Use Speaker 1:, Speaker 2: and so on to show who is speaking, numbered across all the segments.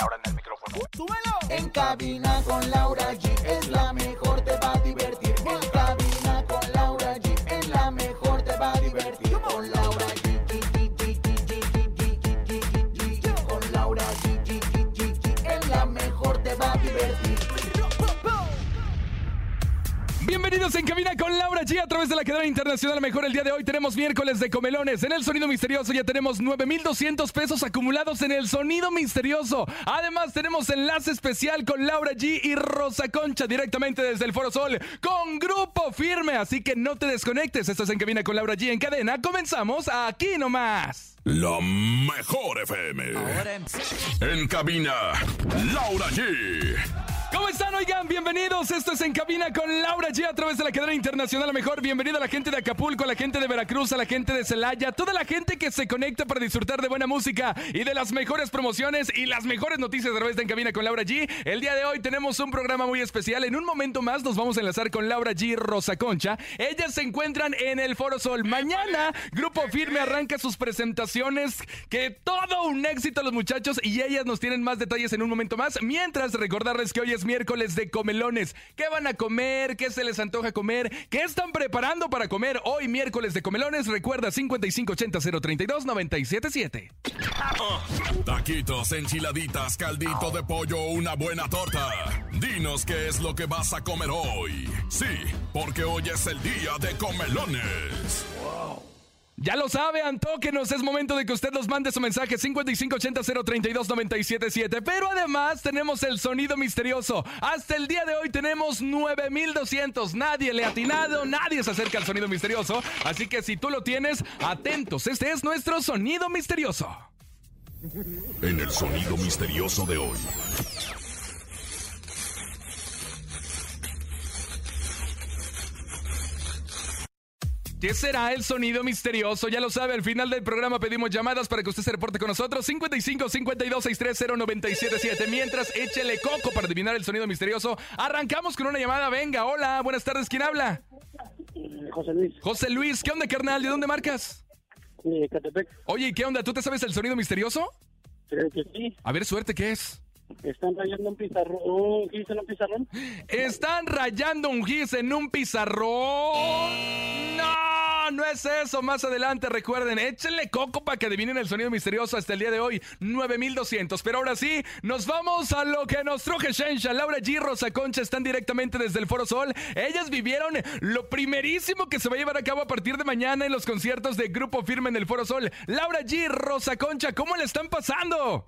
Speaker 1: Laura en el micrófono.
Speaker 2: ¡Súbelo!
Speaker 3: En cabina con Laura G es la mejor, te va a divertir.
Speaker 4: Bienvenidos en Cabina con Laura G a través de la cadena internacional Mejor. El día de hoy tenemos miércoles de comelones. En el sonido misterioso ya tenemos 9,200 pesos acumulados en el sonido misterioso. Además, tenemos enlace especial con Laura G y Rosa Concha directamente desde el Foro Sol con Grupo Firme. Así que no te desconectes. Esto es en Cabina con Laura G en cadena. Comenzamos aquí nomás.
Speaker 5: La mejor FM. En cabina, Laura G.
Speaker 4: ¿Cómo están? Oigan, bienvenidos. Esto es En Cabina con Laura G a través de la cadena internacional. A mejor, bienvenida a la gente de Acapulco, a la gente de Veracruz, a la gente de Celaya, toda la gente que se conecta para disfrutar de buena música y de las mejores promociones y las mejores noticias a través de En Cabina con Laura G. El día de hoy tenemos un programa muy especial. En un momento más nos vamos a enlazar con Laura G Rosa Concha. Ellas se encuentran en el Foro Sol. Mañana, Grupo Firme arranca sus presentaciones. Que todo un éxito los muchachos y ellas nos tienen más detalles en un momento más. Mientras, recordarles que hoy es miércoles de comelones. ¿Qué van a comer? ¿Qué se les antoja comer? ¿Qué están preparando para comer hoy miércoles de comelones? Recuerda 5580-032-977.
Speaker 5: Taquitos, enchiladitas, caldito de pollo, una buena torta. Dinos qué es lo que vas a comer hoy. Sí, porque hoy es el día de comelones.
Speaker 4: Ya lo sabe, antóquenos. Es momento de que usted nos mande su mensaje 5580-032-977. Pero además tenemos el sonido misterioso. Hasta el día de hoy tenemos 9200. Nadie le ha atinado, nadie se acerca al sonido misterioso. Así que si tú lo tienes, atentos. Este es nuestro sonido misterioso.
Speaker 5: En el sonido misterioso de hoy.
Speaker 4: ¿Qué será el sonido misterioso? Ya lo sabe, al final del programa pedimos llamadas para que usted se reporte con nosotros. 55 52 630 977. Mientras, échele coco para adivinar el sonido misterioso. Arrancamos con una llamada. Venga, hola, buenas tardes. ¿Quién habla?
Speaker 6: José Luis,
Speaker 4: José Luis, ¿qué onda, carnal? ¿De dónde marcas?
Speaker 6: de Catepec.
Speaker 4: Oye, ¿y ¿qué onda? ¿Tú te sabes el sonido misterioso?
Speaker 6: Creo que sí.
Speaker 4: A ver, suerte, ¿qué es?
Speaker 6: Están rayando un pizarrón. ¿Un gis en un pizarrón?
Speaker 4: Están rayando un gis en un pizarrón. No, no es eso. Más adelante, recuerden, échenle coco para que adivinen el sonido misterioso hasta el día de hoy. 9200. Pero ahora sí, nos vamos a lo que nos truje Shensha. Laura G. Rosa Concha están directamente desde el Foro Sol. Ellas vivieron lo primerísimo que se va a llevar a cabo a partir de mañana en los conciertos de Grupo Firme en el Foro Sol. Laura G. Rosa Concha, ¿cómo le están pasando?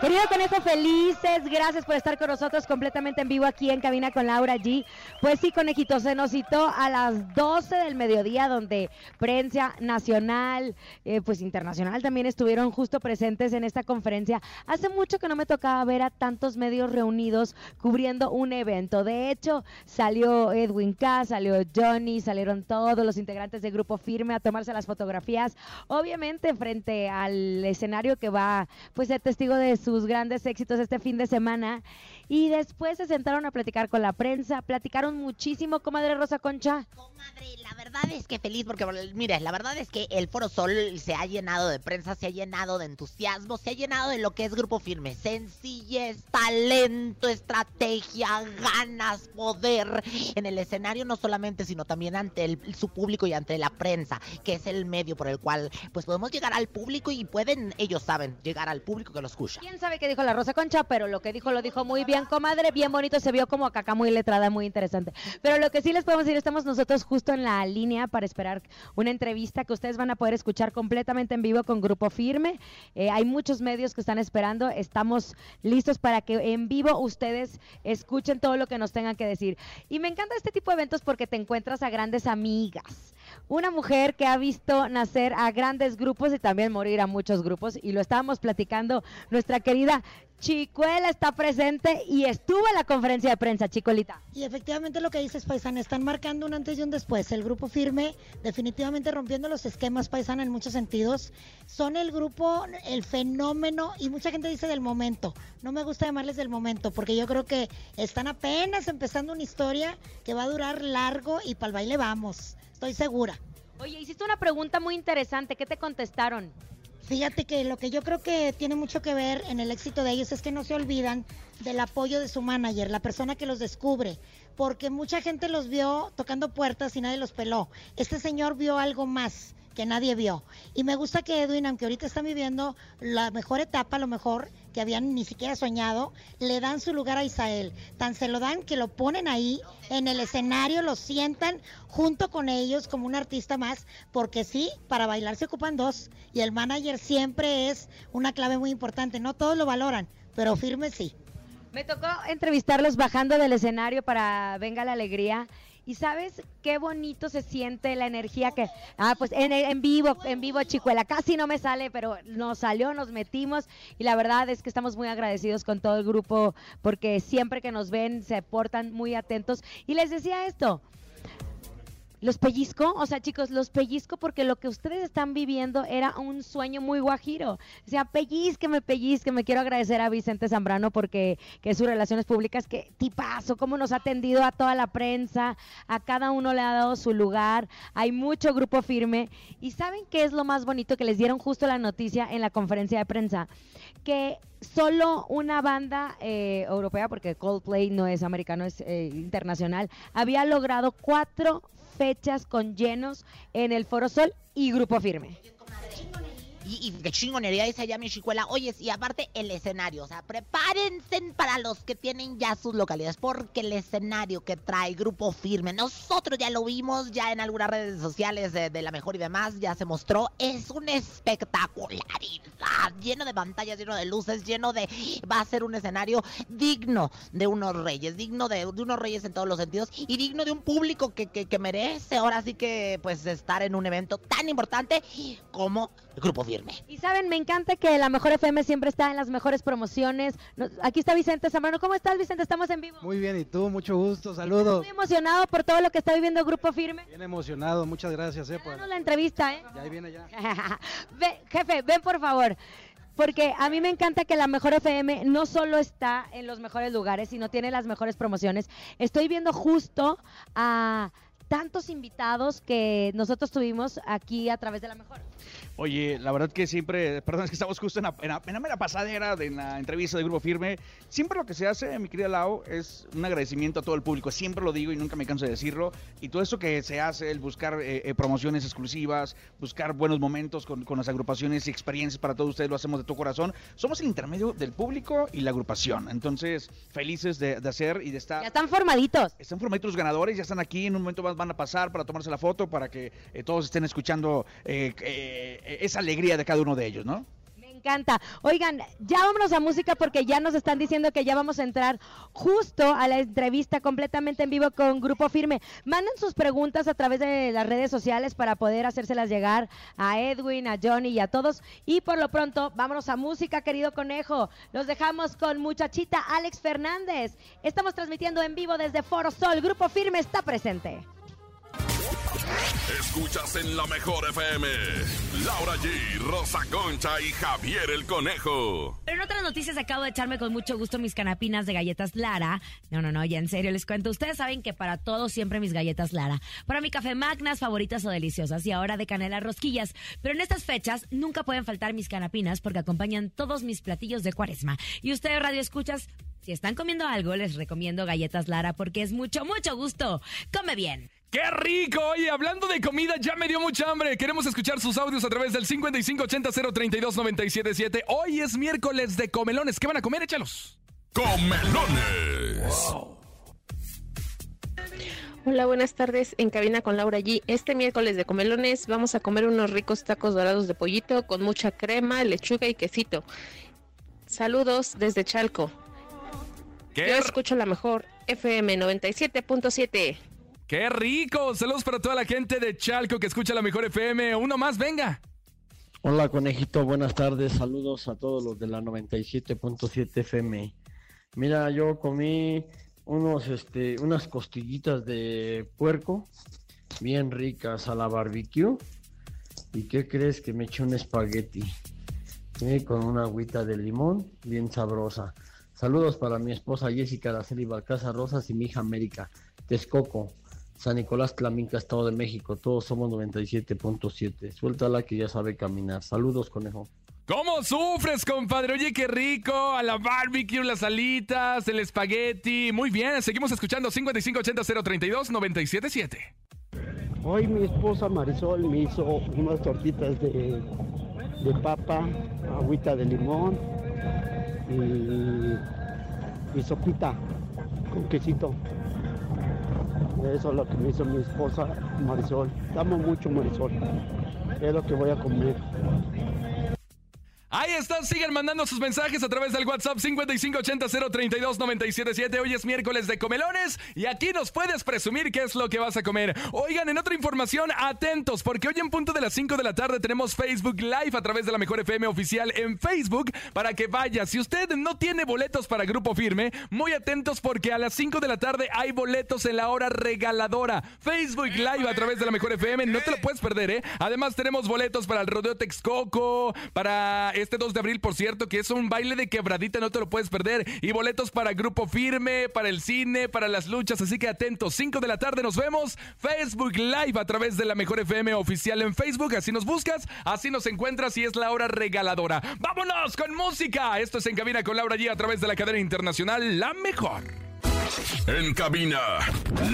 Speaker 7: Querido Conejo, felices, gracias por estar con nosotros completamente en vivo aquí en Cabina con Laura G. Pues sí, Conejito, se nos citó a las 12 del mediodía, donde prensa nacional, eh, pues internacional también estuvieron justo presentes en esta conferencia. Hace mucho que no me tocaba ver a tantos medios reunidos cubriendo un evento. De hecho, salió Edwin K, salió Johnny, salieron todos los integrantes del Grupo Firme a tomarse las fotografías, obviamente frente al escenario que va, pues, ser testigo de sus grandes éxitos este fin de semana. Y después se sentaron a platicar con la prensa, platicaron muchísimo, comadre Rosa Concha.
Speaker 8: Comadre, la verdad es que feliz porque, mire, la verdad es que el Foro Sol se ha llenado de prensa, se ha llenado de entusiasmo, se ha llenado de lo que es Grupo Firme. Sencillez, talento, estrategia, ganas, poder en el escenario, no solamente, sino también ante el- su público y ante la prensa, que es el medio por el cual pues podemos llegar al público y pueden, ellos saben, llegar al público que lo escucha.
Speaker 7: ¿Quién sabe qué dijo la Rosa Concha? Pero lo que dijo lo dijo muy bien, comadre, bien bonito, se vio como caca muy letrada, muy interesante. Pero lo que sí les podemos decir, estamos nosotros justo en la línea para esperar una entrevista que ustedes van a poder escuchar completamente en vivo con Grupo Firme. Eh, hay muchos medios que están esperando, estamos listos para que en vivo ustedes escuchen todo lo que nos tengan que decir. Y me encanta este tipo de eventos porque te encuentras a grandes amigas, una mujer que ha visto nacer a grandes grupos y también morir a muchos grupos. Y lo estábamos platicando, nuestra querida Chicuela está presente y estuvo en la conferencia de prensa, Chicuelita.
Speaker 2: Y efectivamente lo que dices, Paisana, están marcando un antes y un después. El grupo firme, definitivamente rompiendo los esquemas, Paisana, en muchos sentidos. Son el grupo, el fenómeno, y mucha gente dice del momento. No me gusta llamarles del momento, porque yo creo que están apenas empezando una historia que va a durar largo y para el baile vamos. Estoy segura.
Speaker 7: Oye, hiciste una pregunta muy interesante. ¿Qué te contestaron?
Speaker 2: Fíjate que lo que yo creo que tiene mucho que ver en el éxito de ellos es que no se olvidan del apoyo de su manager, la persona que los descubre, porque mucha gente los vio tocando puertas y nadie los peló. Este señor vio algo más que nadie vio. Y me gusta que Edwin, aunque ahorita están viviendo la mejor etapa, a lo mejor que habían ni siquiera soñado, le dan su lugar a Isael. Tan se lo dan que lo ponen ahí en el escenario, lo sientan junto con ellos como un artista más, porque sí, para bailar se ocupan dos. Y el manager siempre es una clave muy importante. No todos lo valoran, pero firme sí.
Speaker 7: Me tocó entrevistarlos bajando del escenario para Venga la Alegría. Y sabes qué bonito se siente la energía que. Ah, pues en, en vivo, en vivo, Chicuela. Casi no me sale, pero nos salió, nos metimos. Y la verdad es que estamos muy agradecidos con todo el grupo porque siempre que nos ven se portan muy atentos. Y les decía esto. Los pellizco, o sea, chicos, los pellizco porque lo que ustedes están viviendo era un sueño muy guajiro. O sea, pellizqueme, pellizqueme. Quiero agradecer a Vicente Zambrano porque que sus relaciones públicas, que tipazo, cómo nos ha atendido a toda la prensa, a cada uno le ha dado su lugar. Hay mucho grupo firme. ¿Y saben qué es lo más bonito que les dieron justo la noticia en la conferencia de prensa? Que solo una banda eh, europea, porque Coldplay no es americano, es eh, internacional, había logrado cuatro fechas con llenos en el Foro Sol y Grupo Firme.
Speaker 8: Y, y de chingonería dice allá mi chicuela. Oye, y aparte el escenario. O sea, prepárense para los que tienen ya sus localidades. Porque el escenario que trae Grupo Firme, nosotros ya lo vimos ya en algunas redes sociales de, la mejor y demás. Ya se mostró. Es una espectacularidad. Lleno de pantallas, lleno de luces, lleno de. Va a ser un escenario digno de unos reyes. Digno de, unos reyes en todos los sentidos. Y digno de un público que, que merece ahora sí que pues estar en un evento tan importante como Grupo Firme.
Speaker 7: Y saben, me encanta que la Mejor FM siempre está en las mejores promociones. Nos- aquí está Vicente Zambrano. ¿Cómo estás, Vicente? Estamos en vivo.
Speaker 9: Muy bien, y tú, mucho gusto, saludos.
Speaker 7: Muy emocionado por todo lo que está viviendo Grupo Firme.
Speaker 9: Bien emocionado, muchas gracias, eh, por...
Speaker 7: La entrevista, ¿eh?
Speaker 9: Ya ahí viene ya.
Speaker 7: Ve- jefe, ven por favor. Porque a mí me encanta que la Mejor FM no solo está en los mejores lugares, sino tiene las mejores promociones. Estoy viendo justo a tantos invitados que nosotros tuvimos aquí a través de la Mejor.
Speaker 10: Oye, la verdad que siempre, perdón, es que estamos justo en la, en la- en la mera pasadera de la entrevista de Grupo Firme. Siempre lo que se hace, mi querida Lau, es un agradecimiento a todo el público. Siempre lo digo y nunca me canso de decirlo. Y todo eso que se hace, el buscar eh, eh, promociones exclusivas, buscar buenos momentos con, con las agrupaciones y experiencias para todos ustedes, lo hacemos de todo corazón. Somos el intermedio del público y la agrupación. Entonces, felices de, de hacer y de estar...
Speaker 7: Ya están formaditos.
Speaker 10: Están formaditos los ganadores, ya están aquí, en un momento más van a pasar para tomarse la foto, para que eh, todos estén escuchando eh, eh, esa alegría de cada uno de ellos, ¿no?
Speaker 7: Me encanta. Oigan, ya vámonos a música porque ya nos están diciendo que ya vamos a entrar justo a la entrevista completamente en vivo con Grupo Firme. Manden sus preguntas a través de las redes sociales para poder hacérselas llegar a Edwin, a Johnny y a todos. Y por lo pronto, vámonos a música, querido conejo. Los dejamos con muchachita Alex Fernández. Estamos transmitiendo en vivo desde Foro Sol. Grupo Firme está presente.
Speaker 5: Escuchas en la mejor FM. Laura G, Rosa Concha y Javier el Conejo.
Speaker 11: Pero en otras noticias acabo de echarme con mucho gusto mis canapinas de galletas Lara. No, no, no, ya en serio les cuento. Ustedes saben que para todo siempre mis galletas Lara. Para mi café magnas favoritas o deliciosas y ahora de canela rosquillas. Pero en estas fechas nunca pueden faltar mis canapinas porque acompañan todos mis platillos de cuaresma. Y ustedes radio escuchas, si están comiendo algo les recomiendo galletas Lara porque es mucho, mucho gusto. Come bien.
Speaker 4: ¡Qué rico! Oye, hablando de comida, ya me dio mucha hambre. Queremos escuchar sus audios a través del 5580-032-977. Hoy es miércoles de comelones. ¿Qué van a comer? Échalos.
Speaker 5: Comelones.
Speaker 12: Hola, buenas tardes en cabina con Laura G. Este miércoles de comelones vamos a comer unos ricos tacos dorados de pollito con mucha crema, lechuga y quesito. Saludos desde Chalco.
Speaker 4: ¿Qué?
Speaker 12: Yo escucho la mejor FM 97.7.
Speaker 4: ¡Qué rico! Saludos para toda la gente de Chalco que escucha la mejor FM. Uno más, venga.
Speaker 13: Hola conejito, buenas tardes, saludos a todos los de la 97.7 FM. Mira, yo comí unos, este, unas costillitas de puerco bien ricas a la barbecue. ¿Y qué crees que me eché un espagueti? con una agüita de limón bien sabrosa. Saludos para mi esposa Jessica Araceli Balcaza Rosas y mi hija América Texcoco, San Nicolás Tlaminca, Estado de México. Todos somos 97.7. Suéltala que ya sabe caminar. Saludos, conejo.
Speaker 4: ¿Cómo sufres, compadre? Oye, qué rico. A la barbecue, las alitas, el espagueti. Muy bien, seguimos escuchando 5580-032-977.
Speaker 14: Hoy mi esposa Marisol me hizo unas tortitas de, de papa, agüita de limón y, y sopita con quesito. Eso es lo que me hizo mi esposa Marisol. Amo mucho Marisol. Es lo que voy a comer.
Speaker 4: Ahí están, sigan mandando sus mensajes a través del WhatsApp 5580-032-977. Hoy es miércoles de comelones y aquí nos puedes presumir qué es lo que vas a comer. Oigan, en otra información, atentos, porque hoy en punto de las 5 de la tarde tenemos Facebook Live a través de la Mejor FM oficial en Facebook para que vaya. Si usted no tiene boletos para Grupo Firme, muy atentos porque a las 5 de la tarde hay boletos en la hora regaladora. Facebook Live a través de la Mejor FM, no te lo puedes perder, ¿eh? Además tenemos boletos para el Rodeo Texcoco, para este 2 de abril, por cierto, que es un baile de quebradita, no te lo puedes perder. Y boletos para Grupo Firme, para el cine, para las luchas, así que atentos. 5 de la tarde nos vemos. Facebook Live a través de la Mejor FM oficial en Facebook. Así nos buscas, así nos encuentras y es la hora regaladora. ¡Vámonos con música! Esto es En Cabina con Laura G a través de la cadena internacional La Mejor.
Speaker 5: En cabina,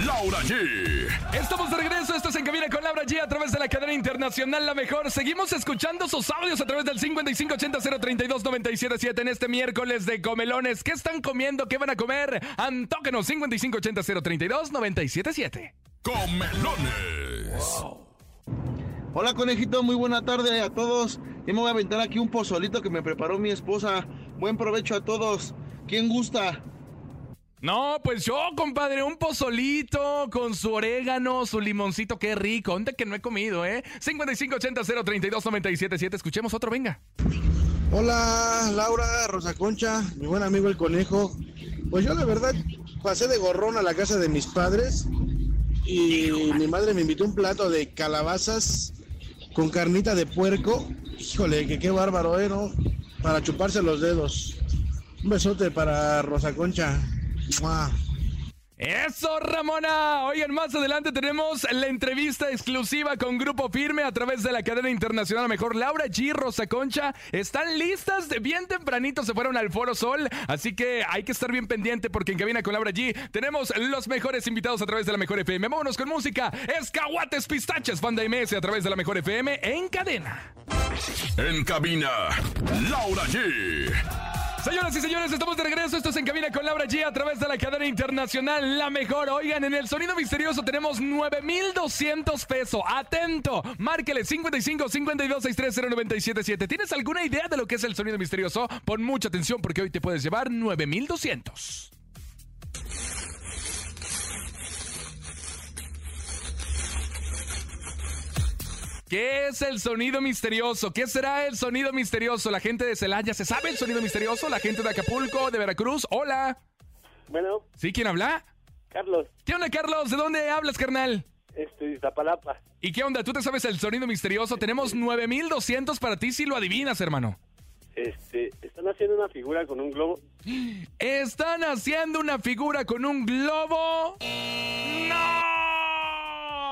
Speaker 5: Laura G.
Speaker 4: Estamos de regreso, esto es En Cabina con Laura G a través de la cadena internacional La Mejor. Seguimos escuchando sus audios a través del 5580-032-977 en este miércoles de comelones. ¿Qué están comiendo? ¿Qué van a comer? Antóquenos 5580-032-977.
Speaker 5: Comelones.
Speaker 15: Hola conejito, muy buena tarde a todos. Yo me voy a aventar aquí un pozolito que me preparó mi esposa. Buen provecho a todos. ¿Quién gusta?
Speaker 4: No, pues yo, compadre, un pozolito con su orégano, su limoncito, qué rico. ¿Dónde que no he comido, eh? 5580-032-977. Escuchemos otro, venga.
Speaker 16: Hola, Laura, Rosa Concha, mi buen amigo el conejo. Pues yo la verdad pasé de gorrón a la casa de mis padres y mi madre me invitó un plato de calabazas con carnita de puerco. Híjole, que qué bárbaro, ¿eh? ¿no? Para chuparse los dedos. Un besote para Rosa Concha.
Speaker 4: Eso, Ramona. Oigan, más adelante tenemos la entrevista exclusiva con Grupo Firme a través de la cadena internacional Mejor. Laura G, Rosa Concha, están listas. Bien tempranito se fueron al Foro Sol. Así que hay que estar bien pendiente porque en cabina con Laura G tenemos los mejores invitados a través de la Mejor FM. Vámonos con música. Escahuates Pistaches, Banda MS a través de la Mejor FM en cadena.
Speaker 5: En cabina, Laura G.
Speaker 4: Señoras y señores, estamos de regreso. Esto es En Cabina con Laura G a través de la cadena internacional La Mejor. Oigan, en el sonido misterioso tenemos 9,200 pesos. Atento. Márquele 55 52 630 977. ¿Tienes alguna idea de lo que es el sonido misterioso? Pon mucha atención porque hoy te puedes llevar 9,200. ¿Qué es el sonido misterioso? ¿Qué será el sonido misterioso? La gente de Celaya, ¿se sabe el sonido misterioso? La gente de Acapulco, de Veracruz, hola.
Speaker 6: Bueno,
Speaker 4: ¿Sí? ¿Quién habla?
Speaker 6: Carlos,
Speaker 4: ¿Qué onda, Carlos? ¿De dónde hablas, carnal?
Speaker 6: este, Iztapalapa.
Speaker 4: ¿Y qué onda? ¿Tú te sabes el sonido misterioso? Tenemos 9200 para ti si lo adivinas, hermano.
Speaker 6: Este, están haciendo una figura con un globo.
Speaker 4: ¿Están haciendo una figura con un globo? ¡No!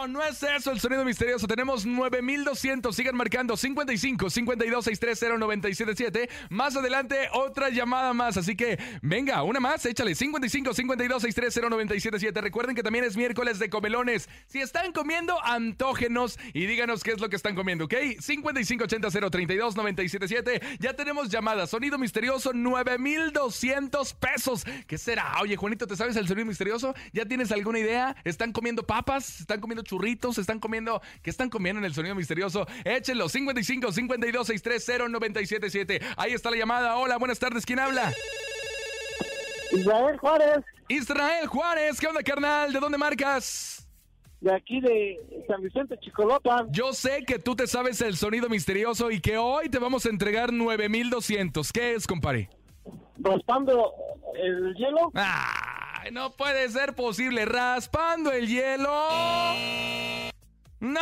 Speaker 4: No es eso el sonido misterioso. Tenemos 9200. Sigan marcando 55 52 630 977. Más adelante, otra llamada más. Así que venga, una más. Échale 55 52 630 977. Recuerden que también es miércoles de comelones. Si están comiendo, antógenos y díganos qué es lo que están comiendo, ¿ok? 55 80 032 977. Ya tenemos llamadas. Sonido misterioso, 9200 pesos. ¿Qué será? Oye, Juanito, ¿te sabes el sonido misterioso? ¿Ya tienes alguna idea? ¿Están comiendo papas? ¿Están comiendo churritos? ¿Están comiendo? ¿Qué están comiendo en el sonido misterioso? Échenlo. 55 52 630 977. Ahí está la llamada. Hola, buenas tardes. ¿Quién habla?
Speaker 6: Israel Juárez.
Speaker 4: Israel Juárez. ¿Qué onda, carnal? ¿De dónde marcas?
Speaker 6: de aquí de San Vicente Chicolopa.
Speaker 4: Yo sé que tú te sabes el sonido misterioso y que hoy te vamos a entregar 9200. ¿Qué es, compadre?
Speaker 6: Raspando el hielo.
Speaker 4: No puede ser posible. Raspando el hielo. ¡No!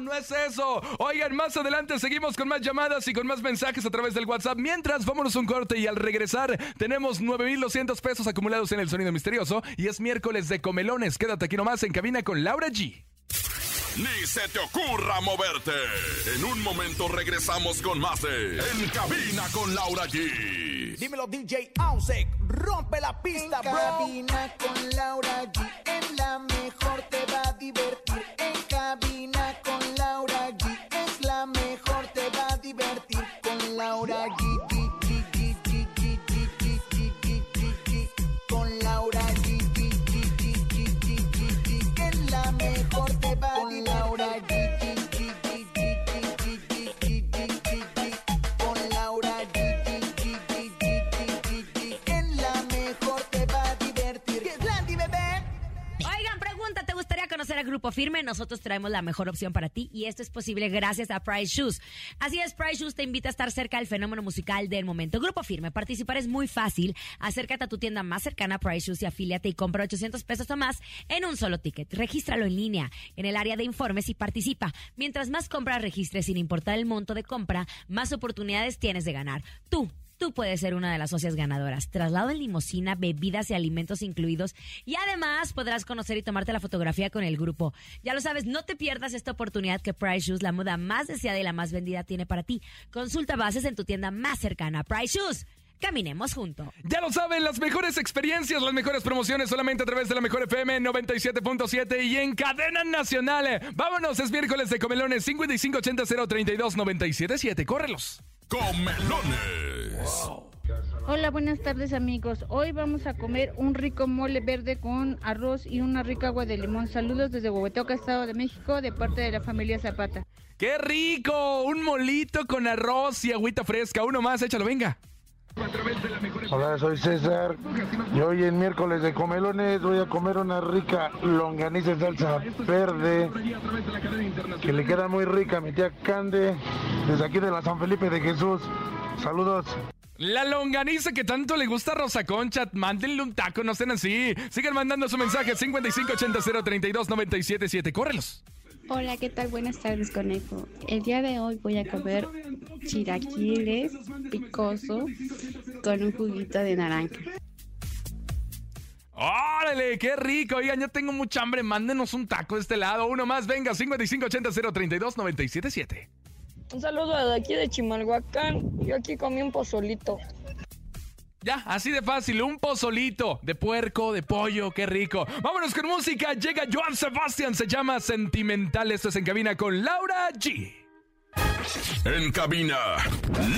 Speaker 4: No es eso. Oigan, más adelante seguimos con más llamadas y con más mensajes a través del WhatsApp. Mientras, vámonos un corte y al regresar tenemos 9,200 pesos acumulados en el sonido misterioso y es miércoles de comelones. Quédate aquí nomás en cabina con Laura G.
Speaker 5: Ni se te ocurra moverte. En un momento regresamos con más En Cabina con Laura G.
Speaker 3: Dímelo DJ Ausek, rompe la pista,
Speaker 17: En
Speaker 3: bro.
Speaker 17: cabina con Laura G, en la mejor te va a divertir.
Speaker 11: Grupo Firme? Nosotros traemos la mejor opción para ti y esto es posible gracias a Price Shoes. Así es, Price Shoes te invita a estar cerca del fenómeno musical del momento. Grupo Firme, participar es muy fácil. Acércate a tu tienda más cercana Price Shoes y afíliate y compra 800 pesos o más en un solo ticket. Regístralo en línea en el área de informes y participa. Mientras más compras registres sin importar el monto de compra, más oportunidades tienes de ganar. Tú Tú puedes ser una de las socias ganadoras. Traslado en limusina, bebidas y alimentos incluidos. Y además podrás conocer y tomarte la fotografía con el grupo. Ya lo sabes, no te pierdas esta oportunidad que Price Shoes, la moda más deseada y la más vendida, tiene para ti. Consulta bases en tu tienda más cercana. Price Shoes. Caminemos juntos.
Speaker 4: Ya lo saben, las mejores experiencias, las mejores promociones solamente a través de la mejor FM 97.7 y en cadena nacional. Vámonos, es miércoles de comelones 5580 032 977. Córrelos.
Speaker 5: Comelones.
Speaker 18: Hola, buenas tardes amigos. Hoy vamos a comer un rico mole verde con arroz y una rica agua de limón. Saludos desde Huehuetoca, Estado de México, de parte de la familia Zapata.
Speaker 4: ¡Qué rico! Un molito con arroz y agüita fresca. Uno más, échalo, venga.
Speaker 16: Hola, soy César. Y hoy en miércoles de comelones voy a comer una rica longaniza en salsa verde que le queda muy rica mi tía Cande desde aquí de la San Felipe de Jesús. Saludos.
Speaker 4: La longaniza que tanto le gusta a Rosa Concha, mándenle un taco, no sean así. Sigan mandando su mensaje 5580 032 977. Córrelos.
Speaker 19: Hola, ¿qué tal? Buenas tardes, conejo. El día de hoy voy a comer chilaquiles picoso con un juguito de naranja.
Speaker 4: ¡Órale! ¡Qué rico! Oigan, ya tengo mucha hambre. Mándenos un taco de este lado. Uno más, venga, 5580 032 977.
Speaker 20: Un saludo de aquí de Chimalhuacán. Yo aquí comí un pozolito.
Speaker 4: Ya, así de fácil, un pozolito de puerco, de pollo, qué rico. Vámonos con música, llega Joan Sebastián, se llama Sentimental, esto es En Cabina con Laura G.
Speaker 5: En cabina,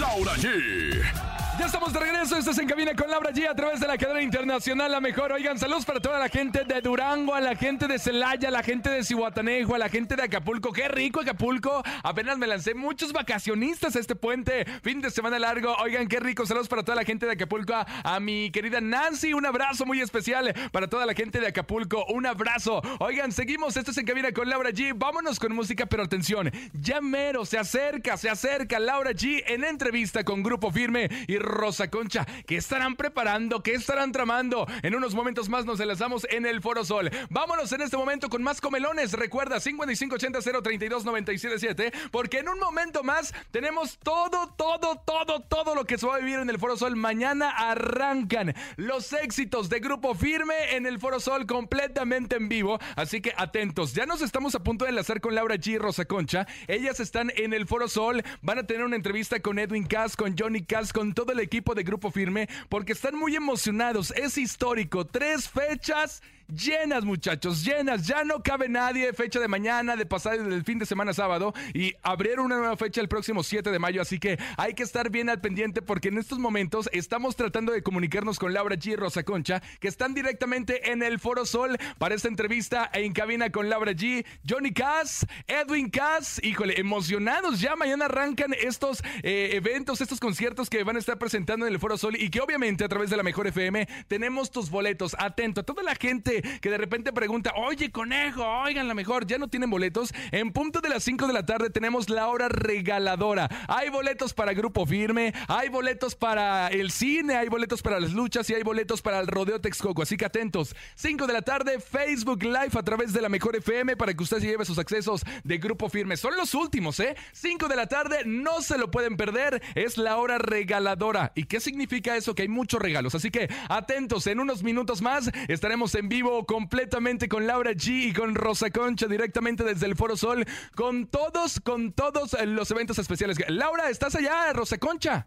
Speaker 5: Laura G.
Speaker 4: Ya estamos de regreso, esto es En Cabina con Laura G a través de la cadena internacional La Mejor. Oigan, saludos para toda la gente de Durango, a la gente de Celaya, a la gente de Cihuatanejo, a la gente de Acapulco. Qué rico Acapulco. Apenas me lancé muchos vacacionistas a este puente. Fin de semana largo. Oigan, qué rico. Saludos para toda la gente de Acapulco. A, mi querida Nancy, un abrazo muy especial para toda la gente de Acapulco. Un abrazo. Oigan, seguimos. Esto es En Cabina con Laura G. Vámonos con música, pero atención. Ya mero, se acerca, se acerca Laura G en entrevista con Grupo Firme y Rosa Concha. ¿Qué estarán preparando? ¿Qué estarán tramando? En unos momentos más nos enlazamos en el Foro Sol. Vámonos en este momento con más comelones. Recuerda 5580-032-977 porque en un momento más tenemos todo, todo, todo, todo lo que se va a vivir en el Foro Sol. Mañana arrancan los éxitos de Grupo Firme en el Foro Sol completamente en vivo. Así que atentos. Ya nos estamos a punto de enlazar con Laura G Rosa Concha. Ellas están en el Foro Sol. Van a tener una entrevista con Edwin Cass, con Johnny Cass, con todo el equipo de Grupo Firme porque están muy emocionados. Es histórico. Tres fechas llenas, muchachos, llenas. Ya no cabe nadie. Fecha de mañana, de pasado y del fin de semana sábado. Y abrieron una nueva fecha el próximo 7 de mayo. Así que hay que estar bien al pendiente porque en estos momentos estamos tratando de comunicarnos con Laura G y Rosa Concha, que están directamente en el Foro Sol para esta entrevista en cabina con Laura G, Johnny Cass, Edwin Cass. Híjole, emocionados. Ya mañana arrancan estos eh, eventos, estos conciertos que van a estar presentando en el Foro Sol y que obviamente a través de la Mejor FM tenemos tus boletos. Atento a toda la gente que, de repente pregunta, oye, conejo, oigan, la mejor, ya no tienen boletos. En punto de las 5 de la tarde tenemos la hora regaladora. Hay boletos para Grupo Firme, hay boletos para el cine, hay boletos para las luchas y hay boletos para el Rodeo Texcoco. Así que atentos. 5 de la tarde, Facebook Live a través de la Mejor FM para que usted se lleve sus accesos de Grupo Firme. Son los últimos, ¿eh? 5 de la tarde, no se lo pueden perder. Es la hora regaladora. ¿Y qué significa eso? Que hay muchos regalos. Así que atentos, en unos minutos más estaremos en vivo completamente con Laura G y con Rosa Concha directamente desde el Foro Sol con todos, con todos los eventos especiales. Laura, ¿estás allá, Rosa Concha?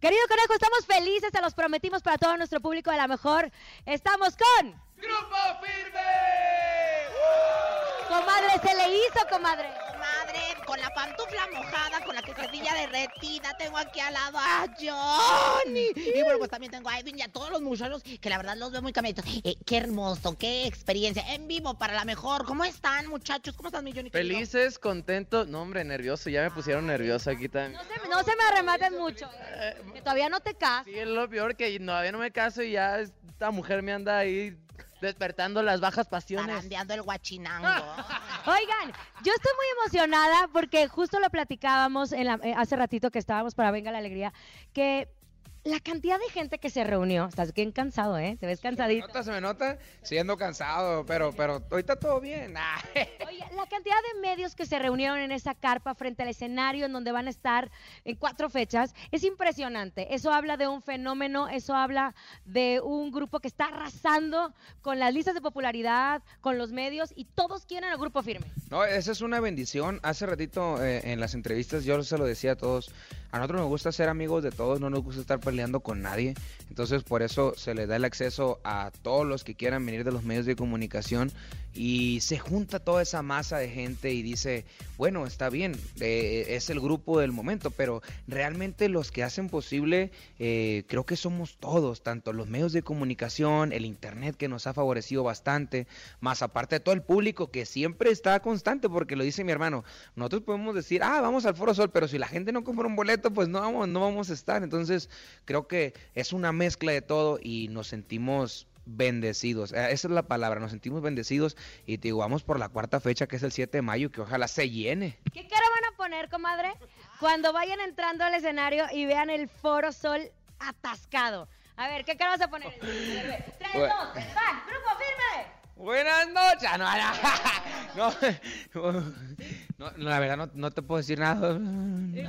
Speaker 7: Querido conejo, estamos felices, te los prometimos para todo nuestro público de la mejor. Estamos con.
Speaker 3: ¡Grupo Firme!
Speaker 7: Comadre, se le hizo, comadre.
Speaker 8: Con la pantufla mojada, con la quesadilla derretida, tengo aquí al lado a Johnny. Y bueno, pues también tengo a Edwin y a todos los muchachos, que la verdad los veo muy cambiaditos. Eh, qué hermoso, qué experiencia. En vivo para la mejor. ¿Cómo están, muchachos? ¿Cómo están, mi Johnny?
Speaker 21: Felices, contentos. No, hombre, nervioso. Ya me pusieron nervioso aquí también.
Speaker 7: No se, no se me arrematen mucho. Que todavía no te casas.
Speaker 21: Sí, es lo peor que todavía no me caso y ya esta mujer me anda ahí despertando las bajas pasiones.
Speaker 8: Zarandeando el guachinango.
Speaker 7: Oigan, yo estoy muy emocionada porque justo lo platicábamos en la- eh, hace ratito que estábamos para Venga la Alegría, que la cantidad de gente que se reunió, estás bien cansado, ¿eh? Te ves cansadito.
Speaker 22: nota, se me nota, siendo cansado, pero, pero ahorita todo bien. Ah.
Speaker 7: Oye, la cantidad de medios que se reunieron en esa carpa frente al escenario en donde van a estar en cuatro fechas es impresionante. Eso habla de un fenómeno, eso habla de un grupo que está arrasando con las listas de popularidad, con los medios y todos quieren al grupo firme.
Speaker 22: No, esa es una bendición. Hace ratito eh, en las entrevistas yo se lo decía a todos. A nosotros nos gusta ser amigos de todos, no nos gusta estar peleando con nadie. Entonces por eso se le da el acceso a todos los que quieran venir de los medios de comunicación y se junta toda esa masa de gente y dice, bueno, está bien, eh, es el grupo del momento, pero realmente los que hacen posible, eh, creo que somos todos, tanto los medios de comunicación, el internet que nos ha favorecido bastante, más aparte de todo el público que siempre está constante, porque lo dice mi hermano, nosotros podemos decir, ah, vamos al Foro Sol, pero si la gente no compra un boleto, pues no vamos, no vamos a estar. Entonces, creo que es una mezcla de todo y nos sentimos bendecidos. Eh, Esa es la palabra, nos sentimos bendecidos y te digo, vamos por la cuarta fecha que es el 7 de mayo, que ojalá se llene.
Speaker 7: ¿Qué cara van a poner, comadre? Cuando vayan entrando al escenario y vean el Foro Sol atascado. A ver, ¿qué cara vas a poner? Tres, dos, van, grupo firme.
Speaker 22: Buenas noches. Ah, No, no, no, no, la verdad no, no te puedo decir nada.
Speaker 7: ¿Te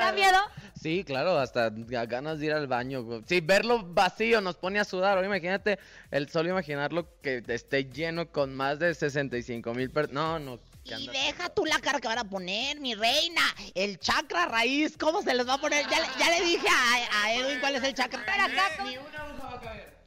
Speaker 7: da miedo?
Speaker 21: Sí, claro, hasta ga- ganas de ir al baño. Sí, verlo vacío nos pone a sudar. Ahora imagínate el solo imaginarlo que esté lleno con más de 65 mil personas. No, no.
Speaker 8: Y
Speaker 21: anda-
Speaker 8: deja tú la cara que van a poner, mi reina. El chakra raíz, ¿cómo se les va a poner? Ya, le- ya le dije a, a Edwin cuál es el chakra raíz.
Speaker 22: ¿Cómo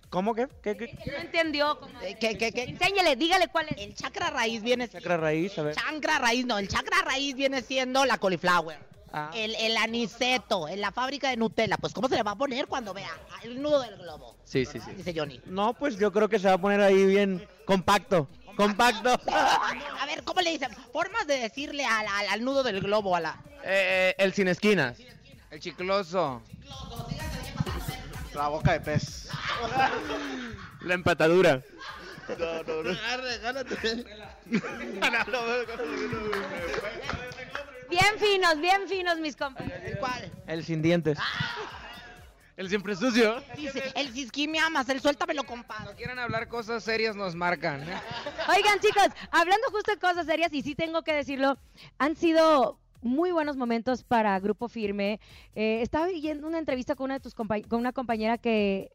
Speaker 22: que? ¿Qué, qué?
Speaker 7: No entendió, comadre.
Speaker 8: Eh, ¿Qué, qué, qué?
Speaker 7: Enséñale, dígale cuál es.
Speaker 8: El chakra raíz viene
Speaker 22: Chakra raíz, a ver.
Speaker 8: Chakra raíz, no, el chakra raíz viene siendo la cauliflower.
Speaker 22: Ah.
Speaker 8: El, el aniceto, en la fábrica de Nutella. Pues, ¿cómo se le va a poner cuando vea el nudo del globo?
Speaker 21: Sí, sí, sí.
Speaker 8: Dice Johnny.
Speaker 22: No, pues yo creo que se va a poner ahí bien compacto. Compacto.
Speaker 8: A ver, ¿cómo le dicen? Formas de decirle al, al- al nudo del globo, a la...
Speaker 21: Eh, eh, el sin esquinas.
Speaker 22: El chicloso.
Speaker 9: La boca de pez.
Speaker 21: La empatadura.
Speaker 22: No, no, no.
Speaker 7: Bien finos, bien finos, mis compañeros.
Speaker 8: ¿Cuál?
Speaker 22: El sin dientes. El siempre sucio.
Speaker 8: Dice, el cisquí me amas, el suéltamelo, compadre.
Speaker 22: Cuando quieran hablar cosas serias nos marcan.
Speaker 7: Oigan, chicos, hablando justo de cosas serias, y sí tengo que decirlo, han sido muy buenos momentos para Grupo Firme. Eh, estaba viendo una entrevista con una de tus con una compañera que,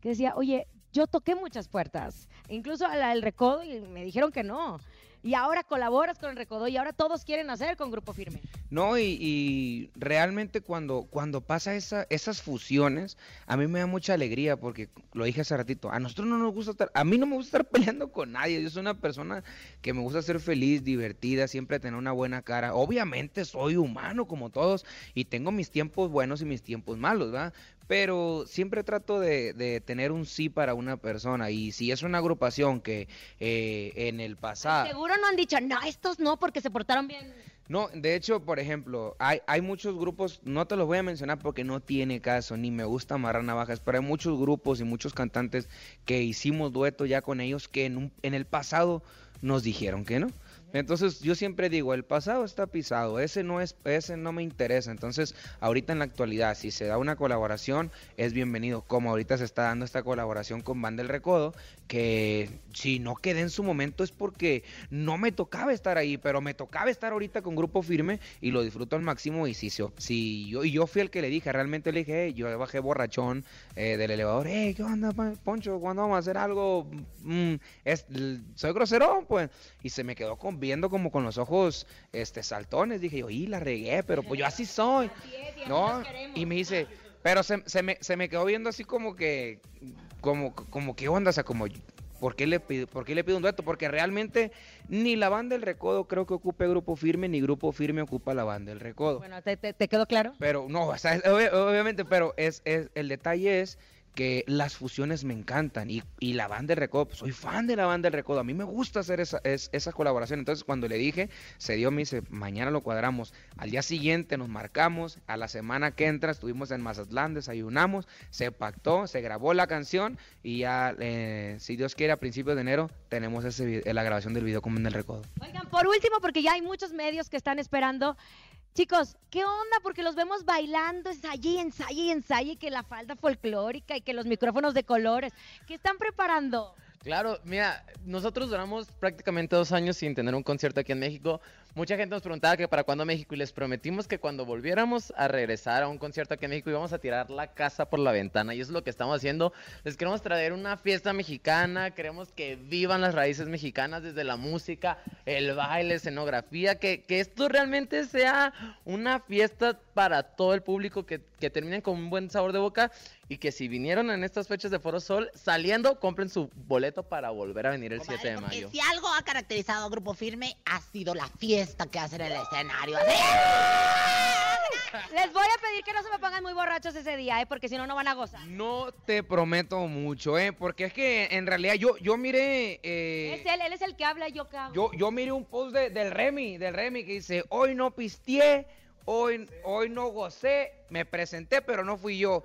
Speaker 7: que decía, oye, yo toqué muchas puertas, incluso al, al Recodo, y me dijeron que no. Y ahora colaboras con el Recodo y ahora todos quieren hacer con Grupo Firme.
Speaker 22: No, y, y realmente cuando, cuando pasa esa, esas fusiones, a mí me da mucha alegría porque lo dije hace ratito, a nosotros no nos gusta estar, a mí no me gusta estar peleando con nadie, yo soy una persona que me gusta ser feliz, divertida, siempre tener una buena cara. Obviamente soy humano como todos y tengo mis tiempos buenos y mis tiempos malos, ¿verdad? Pero siempre trato de, de tener un sí para una persona y si es una agrupación que eh, en el pasado...
Speaker 7: Seguro no han dicho, no, estos no, porque se portaron bien.
Speaker 22: No, de hecho, por ejemplo, hay, hay muchos grupos, no te los voy a mencionar porque no tiene caso, ni me gusta amarrar navajas, pero hay muchos grupos y muchos cantantes que hicimos dueto ya con ellos que en, un- en el pasado nos dijeron que no. Entonces yo siempre digo, el pasado está pisado, ese no es, ese no me interesa. Entonces, ahorita en la actualidad, si se da una colaboración, es bienvenido. Como ahorita se está dando esta colaboración con Banda del Recodo, que si no quedé en su momento es porque no me tocaba estar ahí, pero me tocaba estar ahorita con Grupo Firme y lo disfruto al máximo. Y si, si yo, y yo fui el que le dije, realmente le dije, "Hey", yo bajé borrachón eh, del elevador, hey, ¿qué onda, Poncho? ¿Cuándo vamos a hacer algo? Mm, es, soy grosero, pues. Y se me quedó con, viendo como con los ojos este, saltones. Dije yo, y la regué, pero pues yo así soy. No, y me dice, pero se, se me, se me quedó viendo así como que, como, como qué onda, o sea, como, ¿por qué, le pido, ¿por qué le pido un dueto? Porque realmente ni la banda del recodo creo que ocupe grupo firme, ni grupo firme ocupa la banda del recodo.
Speaker 7: Bueno, ¿te, te- te quedó claro?
Speaker 22: Pero no, o sea, es- obviamente, pero es, es- el detalle es que las fusiones me encantan y, y la banda del recodo, pues, soy fan de la banda del recodo, a mí me gusta hacer esa, es- esa colaboración, entonces cuando le dije, se dio, me dice, mañana lo cuadramos, al día siguiente nos marcamos, a la semana que entra estuvimos en Mazatlán, desayunamos, se pactó, se grabó la canción y ya, eh, si Dios quiere, a principios de enero tenemos ese, la grabación del video Banda del recodo.
Speaker 7: Oigan, por último, porque ya hay muchos medios que están esperando. Chicos, ¿qué onda? Porque los vemos bailando, ensaye y ensaye ensaye, que la falda folclórica y que los micrófonos de colores. ¿Qué están preparando?
Speaker 21: Claro, mira, nosotros duramos prácticamente dos años sin tener un concierto aquí en México. Mucha gente nos preguntaba que para cuándo México y les prometimos que cuando volviéramos a regresar a un concierto aquí en México íbamos a tirar la casa por la ventana y eso es lo que estamos haciendo. Les queremos traer una fiesta mexicana, queremos que vivan las raíces mexicanas desde la música, el baile, escenografía, que, que esto realmente sea una fiesta para todo el público, que, que terminen con un buen sabor de boca y que si vinieron en estas fechas de Foro Sol, saliendo, compren su boleto para volver a venir el 7 de mayo.
Speaker 8: si algo ha caracterizado a Grupo Firme, ha sido la fiesta que hacen en el escenario. Así-
Speaker 7: Les voy a pedir que no se me pongan muy borrachos ese día, ¿eh? Porque si no, no van a gozar.
Speaker 22: No te prometo mucho, ¿eh? Porque es que en realidad yo, yo miré... eh,
Speaker 7: Es él, él es el que habla y yo que hago.
Speaker 22: Yo, yo miré un post de- del Remy, del Remy que dice, hoy no pisteé, hoy, hoy no gocé, me presenté, pero no fui yo.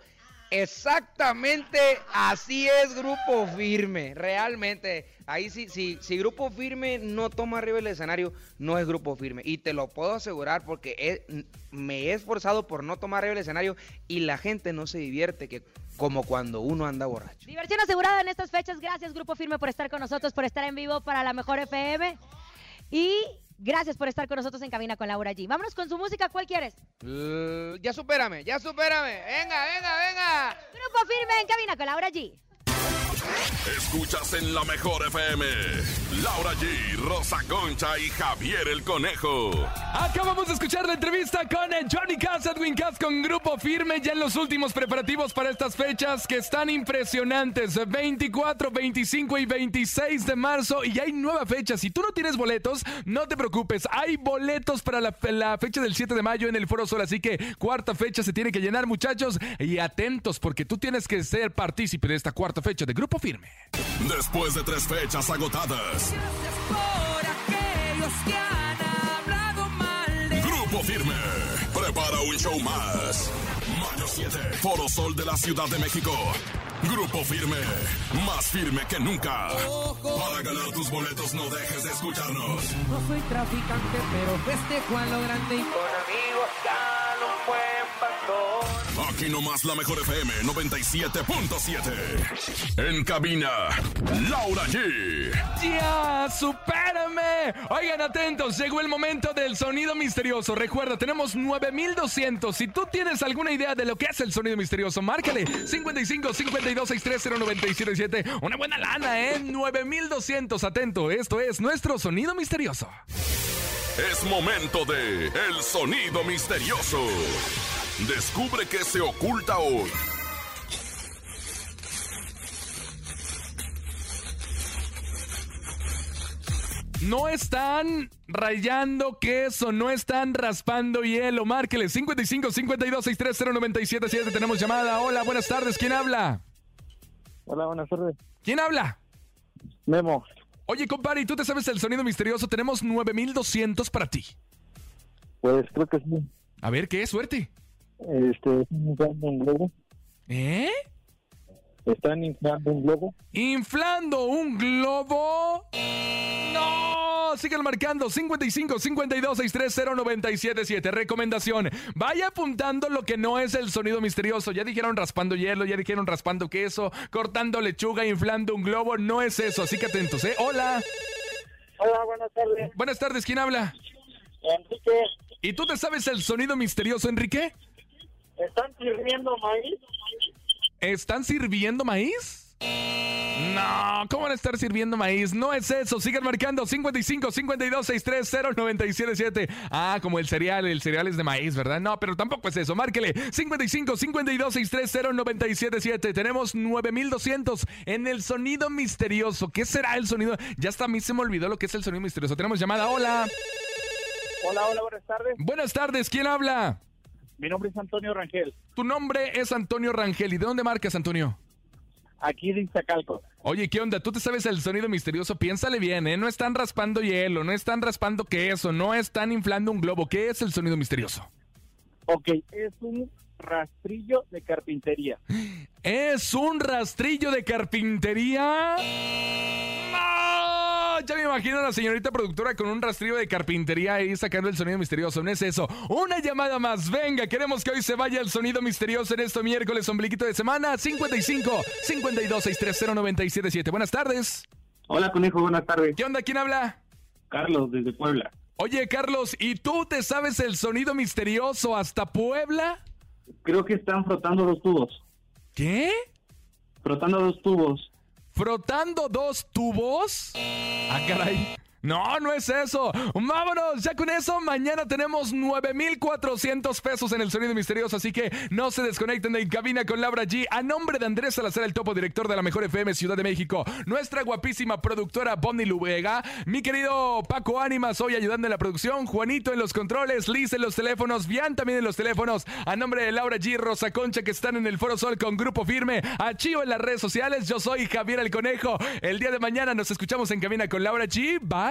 Speaker 22: Exactamente así es Grupo Firme, realmente. Ahí sí, sí, si Grupo Firme no toma arriba el escenario, no es Grupo Firme. Y te lo puedo asegurar porque me he esforzado por no tomar arriba el escenario y la gente no se divierte que como cuando uno anda borracho.
Speaker 7: Diversión asegurada en estas fechas. Gracias, Grupo Firme, por estar con nosotros, por estar en vivo para la mejor FM. Y gracias por estar con nosotros en Cabina con Laura G. Vámonos con su música. ¿Cuál quieres?
Speaker 22: Uh, ya supérame, ya supérame. Venga, venga, venga.
Speaker 7: Grupo Firme en Cabina con Laura G.
Speaker 5: Escuchas en la mejor FM. Laura G, Rosa Concha y Javier el Conejo.
Speaker 4: Acabamos de escuchar la entrevista con Johnny Cass, Edwin Cass con Grupo Firme ya en los últimos preparativos para estas fechas que están impresionantes. 24, 25 y 26 de marzo y hay nueva fecha. Si tú no tienes boletos, no te preocupes. Hay boletos para la, la fecha del 7 de mayo en el Foro Sol. Así que cuarta fecha se tiene que llenar, muchachos. Y atentos porque tú tienes que ser partícipe de esta cuarta fecha de Grupo Firme.
Speaker 5: Después de tres fechas agotadas,
Speaker 3: Por aquellos que han hablado mal de
Speaker 5: Grupo Firme prepara un show más. Mayo 7, Foro Sol de la Ciudad de México. Grupo Firme, más firme que nunca. Para ganar tus boletos no dejes de escucharnos.
Speaker 3: No soy traficante, pero festejo a lo grande y con amigos pastor.
Speaker 5: Aquí nomás la mejor FM 97.7. En cabina, Laura G.
Speaker 4: ¡Ya! ¡Supérame! Oigan, atentos, llegó el momento del sonido misterioso. Recuerda, tenemos 9200. Si tú tienes alguna idea de lo que es el sonido misterioso, márcale 55 52 630 977. Una buena lana, ¿eh? 9200. Atento, esto es nuestro sonido misterioso.
Speaker 5: Es momento de El Sonido Misterioso. Descubre qué se oculta hoy.
Speaker 4: No están rayando queso, no están raspando hielo. Márquele 55 52 630 977. Tenemos llamada. Hola, buenas tardes. ¿Quién habla?
Speaker 6: Hola, buenas tardes.
Speaker 4: ¿Quién habla?
Speaker 6: Memo.
Speaker 4: Oye, compadre, ¿y tú te sabes el sonido misterioso? Tenemos 9200 para ti.
Speaker 6: Pues creo que sí.
Speaker 4: A ver, ¿qué? Suerte.
Speaker 6: Este, ¿están inflando un globo?
Speaker 4: ¿Eh?
Speaker 6: ¿Están inflando un globo?
Speaker 4: ¿Inflando un globo? ¡No! Sigan marcando 55 52 630 977. Recomendación: vaya apuntando lo que no es el sonido misterioso. Ya dijeron raspando hielo, ya dijeron raspando queso, cortando lechuga, inflando un globo. No es eso, así que atentos, ¿eh? Hola.
Speaker 6: Hola, buenas tardes.
Speaker 4: Buenas tardes, ¿quién habla?
Speaker 6: Enrique,
Speaker 4: ¿Y tú te sabes el sonido misterioso, Enrique?
Speaker 6: ¿Están sirviendo maíz?
Speaker 4: ¿Están sirviendo maíz? No, ¿cómo van a estar sirviendo maíz? No es eso. Sigan marcando 55 52 630 977. Ah, como el cereal, el cereal es de maíz, ¿verdad? No, pero tampoco es eso. Márquele 55 52 630 977. Tenemos 9200 en el sonido misterioso. ¿Qué será el sonido? Ya hasta a mí se me olvidó lo que es el sonido misterioso. Tenemos llamada. Hola.
Speaker 6: Hola, hola, buenas tardes.
Speaker 4: Buenas tardes. ¿Quién habla?
Speaker 6: Mi nombre es Antonio Rangel,
Speaker 4: Tu nombre es Antonio Rangel. ¿Y de dónde marcas, Antonio?
Speaker 6: aquí de Iztacalco.
Speaker 4: Oye, ¿qué onda? ¿Tú te sabes el sonido misterioso? Piénsale bien, ¿eh? No están raspando hielo, no están raspando queso, no están inflando un globo. ¿Qué es el sonido misterioso?
Speaker 6: Ok, es un rastrillo de carpintería.
Speaker 4: ¿Es un rastrillo de carpintería? ¡No! Ya me imagino a la señorita productora con un rastrillo de carpintería ahí sacando el sonido misterioso. No es eso. Una llamada más. Venga, queremos que hoy se vaya el sonido misterioso en este miércoles, ombliquito de semana. 55 52 630 977. Buenas tardes.
Speaker 6: Hola, conejo, buenas tardes.
Speaker 4: ¿Qué onda? ¿Quién habla?
Speaker 6: Carlos, desde Puebla.
Speaker 4: Oye, Carlos, ¿y tú te sabes el sonido misterioso hasta Puebla?
Speaker 6: Creo que están frotando dos tubos.
Speaker 4: ¿Qué?
Speaker 6: Frotando dos tubos.
Speaker 4: ¿Frotando dos tubos? Ah, caray. No, no es eso. Vámonos, ya con eso, mañana tenemos 9,400 pesos en el sonido misterioso, así que no se desconecten de En Cabina con Laura G. A nombre de Andrés Salazar, el topo director de la Mejor FM Ciudad de México, nuestra guapísima productora Bonnie Lubega, mi querido Paco Ánimas hoy ayudando en la producción, Juanito en los controles, Liz en los teléfonos, Bian también en los teléfonos, a nombre de Laura G, Rosa Concha que están en el Foro Sol con Grupo Firme, a Chío en las redes sociales, yo soy Javier el Conejo. El día de mañana nos escuchamos en Cabina con Laura G. Bye.